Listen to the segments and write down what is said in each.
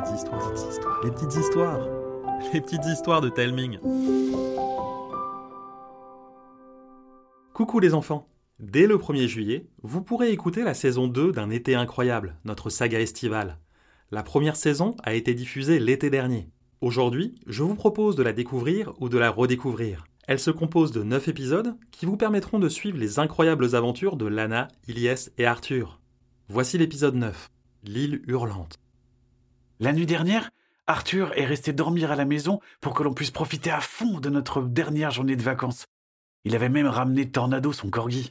petites histoires, les petites histoires, les petites histoires de Telming. Coucou les enfants Dès le 1er juillet, vous pourrez écouter la saison 2 d'un été incroyable, notre saga estivale. La première saison a été diffusée l'été dernier. Aujourd'hui, je vous propose de la découvrir ou de la redécouvrir. Elle se compose de 9 épisodes qui vous permettront de suivre les incroyables aventures de Lana, Ilyes et Arthur. Voici l'épisode 9, l'île hurlante. La nuit dernière, Arthur est resté dormir à la maison pour que l'on puisse profiter à fond de notre dernière journée de vacances. Il avait même ramené Tornado, son corgi.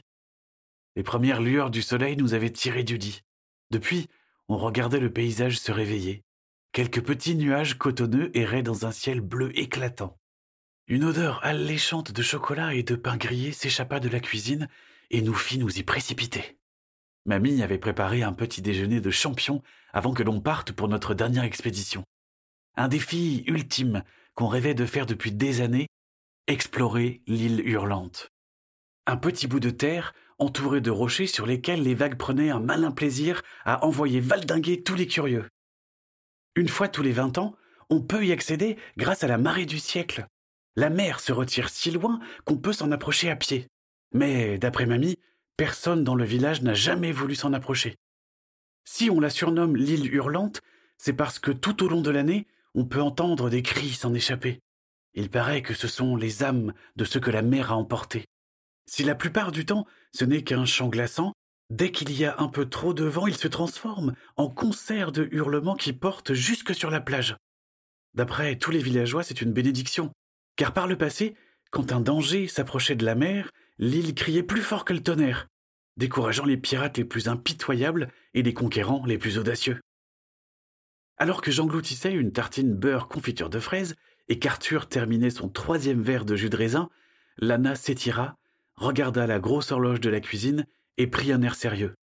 Les premières lueurs du soleil nous avaient tirés du lit. Depuis, on regardait le paysage se réveiller. Quelques petits nuages cotonneux erraient dans un ciel bleu éclatant. Une odeur alléchante de chocolat et de pain grillé s'échappa de la cuisine et nous fit nous y précipiter. Mamie avait préparé un petit déjeuner de champion avant que l'on parte pour notre dernière expédition. Un défi ultime qu'on rêvait de faire depuis des années, explorer l'île hurlante. Un petit bout de terre entouré de rochers sur lesquels les vagues prenaient un malin plaisir à envoyer valdinguer tous les curieux. Une fois tous les vingt ans, on peut y accéder grâce à la marée du siècle. La mer se retire si loin qu'on peut s'en approcher à pied. Mais, d'après mamie, Personne dans le village n'a jamais voulu s'en approcher. Si on la surnomme l'île hurlante, c'est parce que tout au long de l'année, on peut entendre des cris s'en échapper. Il paraît que ce sont les âmes de ceux que la mer a emportés. Si la plupart du temps ce n'est qu'un chant glaçant, dès qu'il y a un peu trop de vent, il se transforme en concert de hurlements qui portent jusque sur la plage. D'après tous les villageois, c'est une bénédiction, car par le passé, quand un danger s'approchait de la mer, l'île criait plus fort que le tonnerre, décourageant les pirates les plus impitoyables et les conquérants les plus audacieux. Alors que j'engloutissais une tartine beurre confiture de fraises et qu'Arthur terminait son troisième verre de jus de raisin, Lana s'étira, regarda la grosse horloge de la cuisine et prit un air sérieux.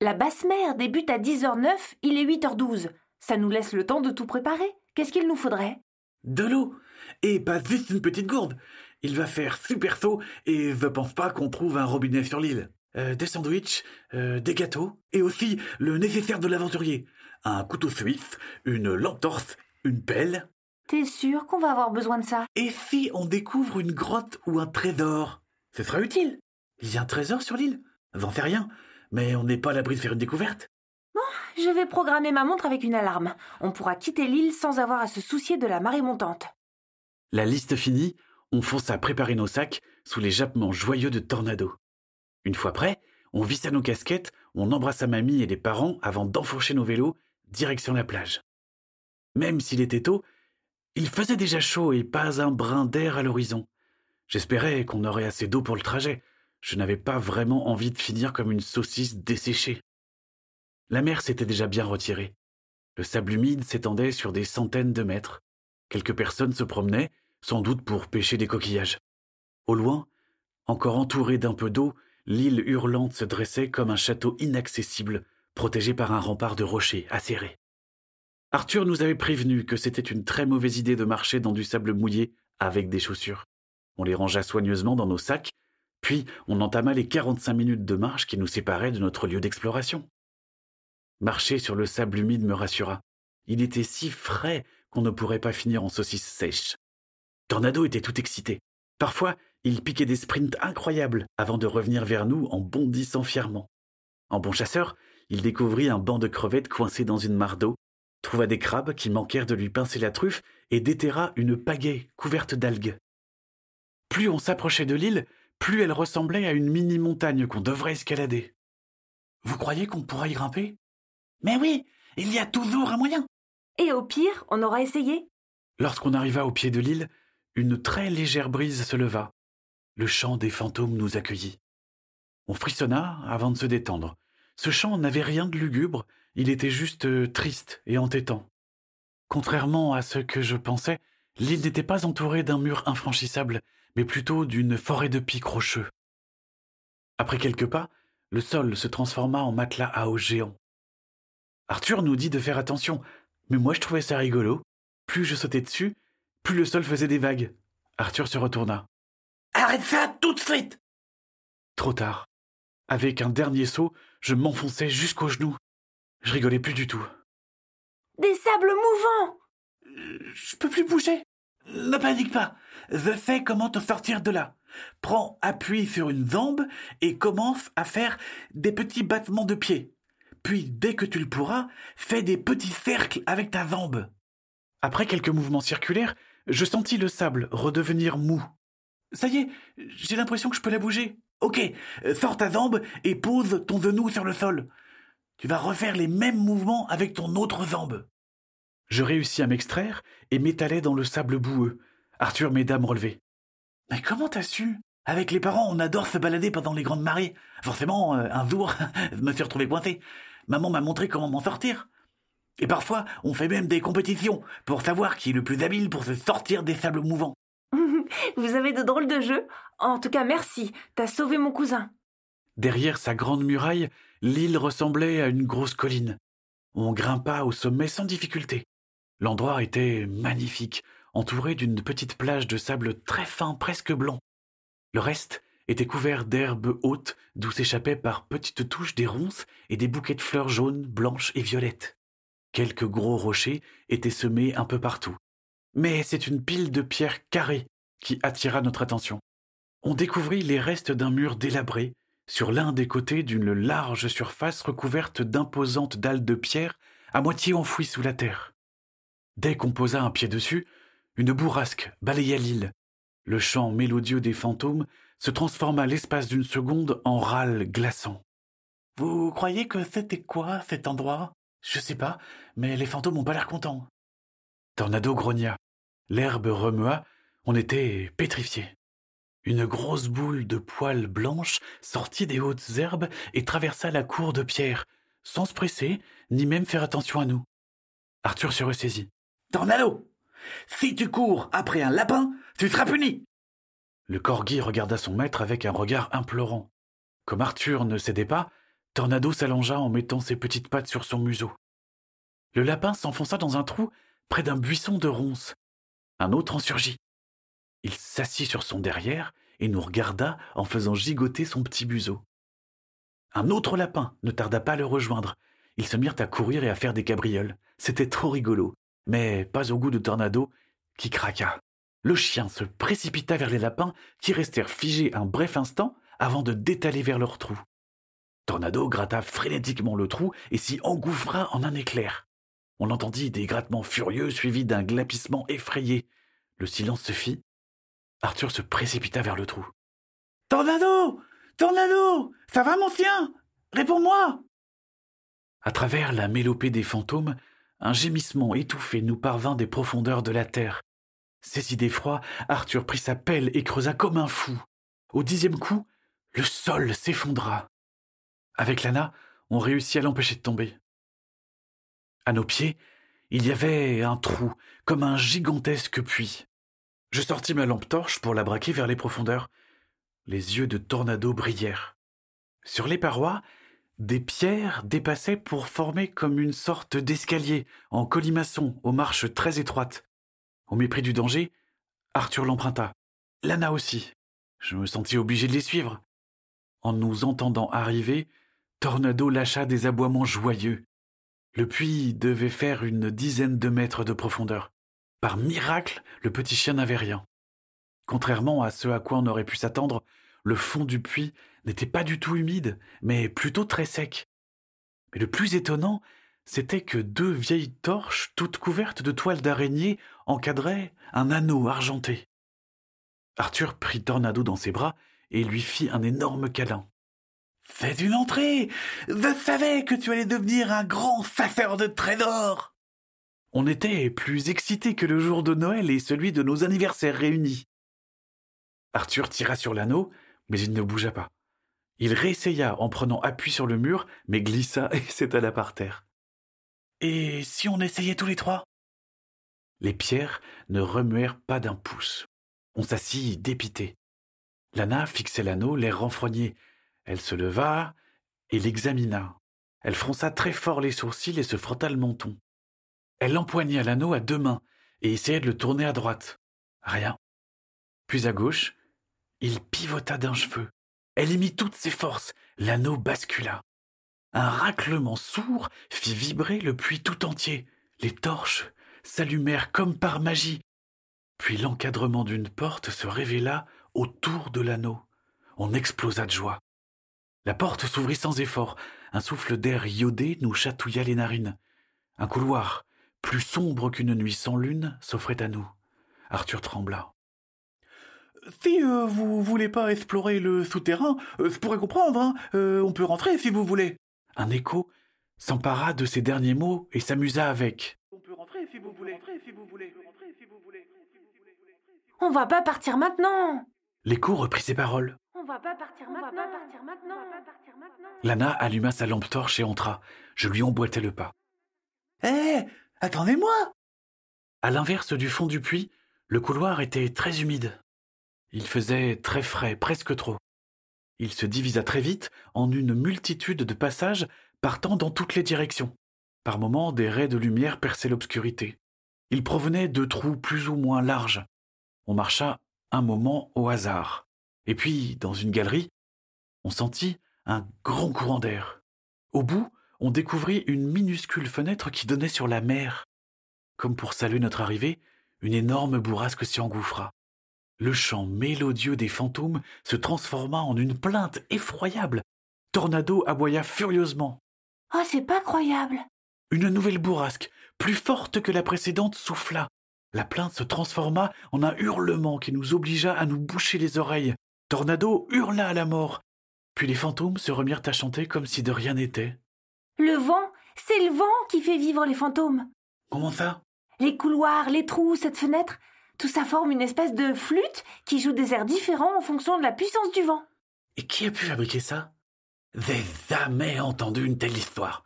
La basse mer débute à 10h09, il est 8h12. Ça nous laisse le temps de tout préparer. Qu'est-ce qu'il nous faudrait? De l'eau Et pas juste une petite gourde il va faire super chaud et ne pense pas qu'on trouve un robinet sur l'île. Euh, des sandwichs, euh, des gâteaux, et aussi le nécessaire de l'aventurier. Un couteau suisse, une lampe torse, une pelle. T'es sûr qu'on va avoir besoin de ça? Et si on découvre une grotte ou un trésor? Ce sera utile. Il y a un trésor sur l'île J'en sais rien, mais on n'est pas à l'abri de faire une découverte. Bon, je vais programmer ma montre avec une alarme. On pourra quitter l'île sans avoir à se soucier de la marée montante. La liste finie, on fonce à préparer nos sacs sous les jappements joyeux de Tornado. Une fois prêt, on vissa nos casquettes, on embrassa mamie et les parents avant d'enfourcher nos vélos, direction la plage. Même s'il était tôt, il faisait déjà chaud et pas un brin d'air à l'horizon. J'espérais qu'on aurait assez d'eau pour le trajet. Je n'avais pas vraiment envie de finir comme une saucisse desséchée. La mer s'était déjà bien retirée. Le sable humide s'étendait sur des centaines de mètres. Quelques personnes se promenaient, sans doute pour pêcher des coquillages. Au loin, encore entouré d'un peu d'eau, l'île hurlante se dressait comme un château inaccessible, protégé par un rempart de rochers acérés. Arthur nous avait prévenu que c'était une très mauvaise idée de marcher dans du sable mouillé avec des chaussures. On les rangea soigneusement dans nos sacs, puis on entama les quarante-cinq minutes de marche qui nous séparaient de notre lieu d'exploration. Marcher sur le sable humide me rassura. Il était si frais qu'on ne pourrait pas finir en saucisse sèche. Tornado était tout excité. Parfois, il piquait des sprints incroyables avant de revenir vers nous en bondissant fièrement. En bon chasseur, il découvrit un banc de crevettes coincé dans une mare d'eau, trouva des crabes qui manquèrent de lui pincer la truffe et déterra une pagaie couverte d'algues. Plus on s'approchait de l'île, plus elle ressemblait à une mini-montagne qu'on devrait escalader. Vous croyez qu'on pourra y grimper? Mais oui, il y a toujours un moyen. Et au pire, on aura essayé. Lorsqu'on arriva au pied de l'île, une très légère brise se leva. Le chant des fantômes nous accueillit. On frissonna avant de se détendre. Ce chant n'avait rien de lugubre, il était juste euh, triste et entêtant. Contrairement à ce que je pensais, l'île n'était pas entourée d'un mur infranchissable, mais plutôt d'une forêt de pics rocheux. Après quelques pas, le sol se transforma en matelas à eau géant. Arthur nous dit de faire attention, mais moi je trouvais ça rigolo. Plus je sautais dessus, plus le sol faisait des vagues. Arthur se retourna. Arrête ça tout de suite Trop tard. Avec un dernier saut, je m'enfonçais jusqu'aux genoux. Je rigolais plus du tout. Des sables mouvants Je peux plus bouger. Ne panique pas. Je sais comment te sortir de là. Prends appui sur une zambe et commence à faire des petits battements de pied. Puis, dès que tu le pourras, fais des petits cercles avec ta zambe. Après quelques mouvements circulaires, je sentis le sable redevenir mou. Ça y est, j'ai l'impression que je peux la bouger. Ok, sors ta zambe et pose ton genou sur le sol. Tu vas refaire les mêmes mouvements avec ton autre zambe. Je réussis à m'extraire et m'étalai dans le sable boueux. Arthur m'aida à me. Mais comment t'as su? Avec les parents, on adore se balader pendant les grandes marées. Forcément, euh, un jour, je me suis retrouvé coincé. Maman m'a montré comment m'en sortir. Et parfois, on fait même des compétitions pour savoir qui est le plus habile pour se sortir des sables mouvants. Vous avez de drôles de jeux. En tout cas, merci. T'as sauvé mon cousin. Derrière sa grande muraille, l'île ressemblait à une grosse colline. On grimpa au sommet sans difficulté. L'endroit était magnifique, entouré d'une petite plage de sable très fin, presque blanc. Le reste était couvert d'herbes hautes d'où s'échappaient par petites touches des ronces et des bouquets de fleurs jaunes, blanches et violettes. Quelques gros rochers étaient semés un peu partout. Mais c'est une pile de pierres carrées qui attira notre attention. On découvrit les restes d'un mur délabré, sur l'un des côtés d'une large surface recouverte d'imposantes dalles de pierre à moitié enfouies sous la terre. Dès qu'on posa un pied dessus, une bourrasque balaya l'île. Le chant mélodieux des fantômes se transforma l'espace d'une seconde en râle glaçant. Vous croyez que c'était quoi cet endroit? Je sais pas, mais les fantômes ont pas l'air contents. Tornado grogna. L'herbe remua, on était pétrifiés. Une grosse boule de poils blanches sortit des hautes herbes et traversa la cour de pierre, sans se presser, ni même faire attention à nous. Arthur se ressaisit. Tornado Si tu cours après un lapin, tu seras puni Le corgi regarda son maître avec un regard implorant. Comme Arthur ne cédait pas, Tornado s'allongea en mettant ses petites pattes sur son museau. Le lapin s'enfonça dans un trou près d'un buisson de ronces. Un autre en surgit. Il s'assit sur son derrière et nous regarda en faisant gigoter son petit museau. Un autre lapin ne tarda pas à le rejoindre. Ils se mirent à courir et à faire des cabrioles. C'était trop rigolo, mais pas au goût de Tornado, qui craqua. Le chien se précipita vers les lapins, qui restèrent figés un bref instant avant de détaler vers leur trou. Tornado gratta frénétiquement le trou et s'y engouffra en un éclair. On entendit des grattements furieux suivis d'un glapissement effrayé. Le silence se fit, Arthur se précipita vers le trou. Tornado Tornado Ça va, mon chien? Réponds-moi À travers la mélopée des fantômes, un gémissement étouffé nous parvint des profondeurs de la terre. Saisi d'effroi, Arthur prit sa pelle et creusa comme un fou. Au dixième coup, le sol s'effondra. Avec Lana, on réussit à l'empêcher de tomber. À nos pieds, il y avait un trou, comme un gigantesque puits. Je sortis ma lampe torche pour la braquer vers les profondeurs. Les yeux de Tornado brillèrent. Sur les parois, des pierres dépassaient pour former comme une sorte d'escalier en colimaçon aux marches très étroites. Au mépris du danger, Arthur l'emprunta. Lana aussi. Je me sentis obligé de les suivre. En nous entendant arriver, Tornado lâcha des aboiements joyeux. Le puits devait faire une dizaine de mètres de profondeur. Par miracle, le petit chien n'avait rien. Contrairement à ce à quoi on aurait pu s'attendre, le fond du puits n'était pas du tout humide, mais plutôt très sec. Mais le plus étonnant, c'était que deux vieilles torches, toutes couvertes de toiles d'araignée, encadraient un anneau argenté. Arthur prit Tornado dans ses bras et lui fit un énorme câlin. Fais une entrée. Je savais que tu allais devenir un grand chasseur de trésors. On était plus excités que le jour de Noël et celui de nos anniversaires réunis. Arthur tira sur l'anneau, mais il ne bougea pas. Il réessaya en prenant appui sur le mur, mais glissa et s'étala par terre. Et si on essayait tous les trois? Les pierres ne remuèrent pas d'un pouce. On s'assit dépité. Lana fixait l'anneau, l'air renfrogné. Elle se leva et l'examina. Elle fronça très fort les sourcils et se frotta le menton. Elle empoigna l'anneau à deux mains et essayait de le tourner à droite. Rien. Puis à gauche, il pivota d'un cheveu. Elle y mit toutes ses forces. L'anneau bascula. Un raclement sourd fit vibrer le puits tout entier. Les torches s'allumèrent comme par magie. Puis l'encadrement d'une porte se révéla autour de l'anneau. On explosa de joie. La porte s'ouvrit sans effort. Un souffle d'air iodé nous chatouilla les narines. Un couloir, plus sombre qu'une nuit sans lune, s'offrait à nous. Arthur trembla. Si euh, vous voulez pas explorer le souterrain, euh, je pourrais comprendre. Hein. Euh, on peut rentrer si vous voulez. Un écho s'empara de ces derniers mots et s'amusa avec. On peut rentrer si vous voulez. Si vous voulez. On va pas partir maintenant. L'écho reprit ses paroles. On va pas partir maintenant. Lana alluma sa lampe torche et entra. Je lui emboîtai le pas. Hé, attendez-moi À l'inverse du fond du puits, le couloir était très humide. Il faisait très frais, presque trop. Il se divisa très vite en une multitude de passages partant dans toutes les directions. Par moments, des raies de lumière perçaient l'obscurité. Ils provenaient de trous plus ou moins larges. On marcha un moment au hasard. Et puis, dans une galerie, on sentit un grand courant d'air. Au bout, on découvrit une minuscule fenêtre qui donnait sur la mer. Comme pour saluer notre arrivée, une énorme bourrasque s'y engouffra. Le chant mélodieux des fantômes se transforma en une plainte effroyable. Tornado aboya furieusement. Oh, c'est pas croyable. Une nouvelle bourrasque, plus forte que la précédente, souffla. La plainte se transforma en un hurlement qui nous obligea à nous boucher les oreilles. Tornado hurla à la mort. Puis les fantômes se remirent à chanter comme si de rien n'était. Le vent, c'est le vent qui fait vivre les fantômes. Comment ça? Les couloirs, les trous, cette fenêtre, tout ça forme une espèce de flûte qui joue des airs différents en fonction de la puissance du vent. Et qui a pu fabriquer ça? J'ai jamais entendu une telle histoire.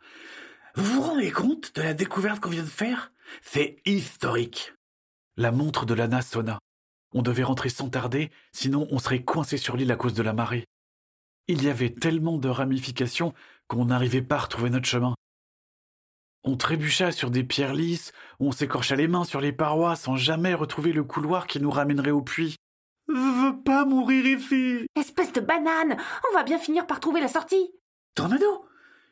Vous vous rendez compte de la découverte qu'on vient de faire? C'est historique. La montre de Lana sonna. On devait rentrer sans tarder, sinon on serait coincé sur l'île à cause de la marée. Il y avait tellement de ramifications qu'on n'arrivait pas à retrouver notre chemin. On trébucha sur des pierres lisses, on s'écorcha les mains sur les parois sans jamais retrouver le couloir qui nous ramènerait au puits. Je veux pas mourir ici. Espèce de banane, on va bien finir par trouver la sortie. Tornado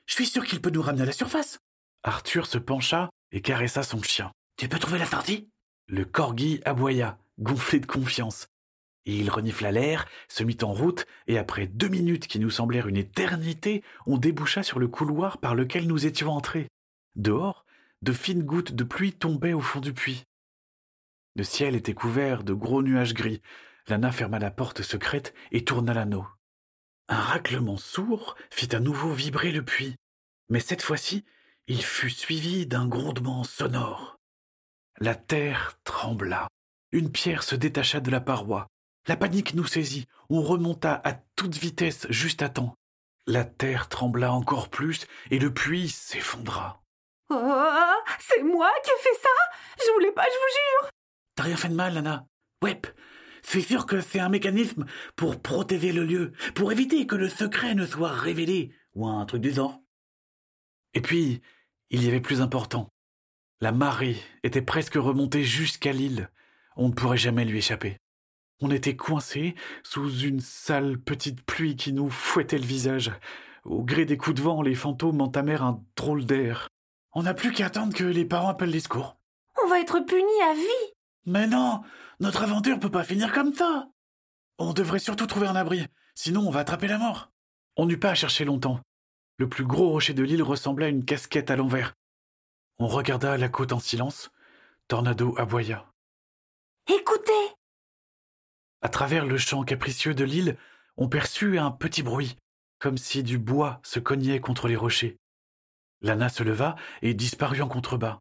Je suis sûr qu'il peut nous ramener à la surface. Arthur se pencha et caressa son chien. Tu peux trouver la sortie? Le corgi aboya, gonflé de confiance. Il renifla l'air, se mit en route, et après deux minutes qui nous semblèrent une éternité, on déboucha sur le couloir par lequel nous étions entrés. Dehors, de fines gouttes de pluie tombaient au fond du puits. Le ciel était couvert de gros nuages gris. Lana ferma la porte secrète et tourna l'anneau. Un raclement sourd fit à nouveau vibrer le puits, mais cette fois-ci, il fut suivi d'un grondement sonore. La terre trembla. Une pierre se détacha de la paroi. La panique nous saisit. On remonta à toute vitesse juste à temps. La terre trembla encore plus et le puits s'effondra. Oh, c'est moi qui ai fait ça? Je voulais pas, je vous jure T'as rien fait de mal, Lana Ouais, c'est sûr que c'est un mécanisme pour protéger le lieu, pour éviter que le secret ne soit révélé, ou un truc du genre. Et puis, il y avait plus important. La marée était presque remontée jusqu'à l'île. On ne pourrait jamais lui échapper. On était coincés sous une sale petite pluie qui nous fouettait le visage. Au gré des coups de vent, les fantômes entamèrent un drôle d'air. On n'a plus qu'à attendre que les parents appellent les secours. On va être punis à vie Mais non Notre aventure peut pas finir comme ça On devrait surtout trouver un abri, sinon on va attraper la mort. On n'eut pas à chercher longtemps. Le plus gros rocher de l'île ressemblait à une casquette à l'envers. On regarda la côte en silence. Tornado aboya. Écoutez à travers le champ capricieux de l'île, on perçut un petit bruit, comme si du bois se cognait contre les rochers. Lana se leva et disparut en contrebas.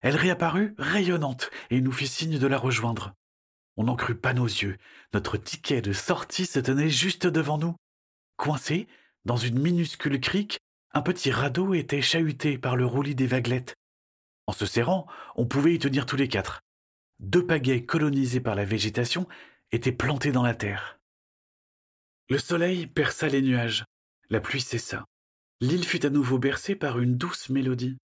Elle réapparut rayonnante et nous fit signe de la rejoindre. On n'en crut pas nos yeux. Notre ticket de sortie se tenait juste devant nous. Coincé, dans une minuscule crique, un petit radeau était chahuté par le roulis des vaguelettes. En se serrant, on pouvait y tenir tous les quatre. Deux pagaies colonisées par la végétation était planté dans la terre. Le soleil perça les nuages, la pluie cessa. L'île fut à nouveau bercée par une douce mélodie.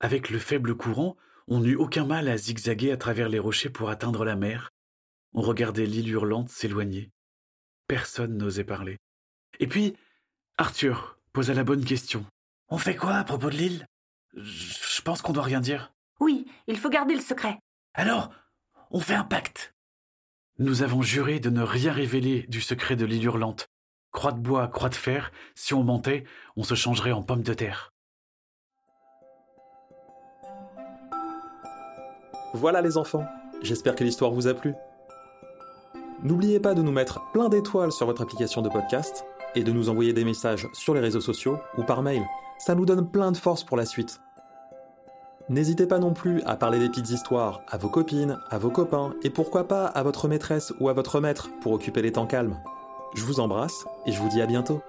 Avec le faible courant, on n'eut aucun mal à zigzaguer à travers les rochers pour atteindre la mer. On regardait l'île hurlante s'éloigner. Personne n'osait parler. Et puis, Arthur posa la bonne question. On fait quoi à propos de l'île? Je pense qu'on doit rien dire. Oui, il faut garder le secret. Alors, on fait un pacte. Nous avons juré de ne rien révéler du secret de l'île hurlante. Croix de bois, croix de fer, si on mentait, on se changerait en pommes de terre. Voilà les enfants, j'espère que l'histoire vous a plu. N'oubliez pas de nous mettre plein d'étoiles sur votre application de podcast et de nous envoyer des messages sur les réseaux sociaux ou par mail. Ça nous donne plein de force pour la suite. N'hésitez pas non plus à parler des petites histoires à vos copines, à vos copains et pourquoi pas à votre maîtresse ou à votre maître pour occuper les temps calmes. Je vous embrasse et je vous dis à bientôt.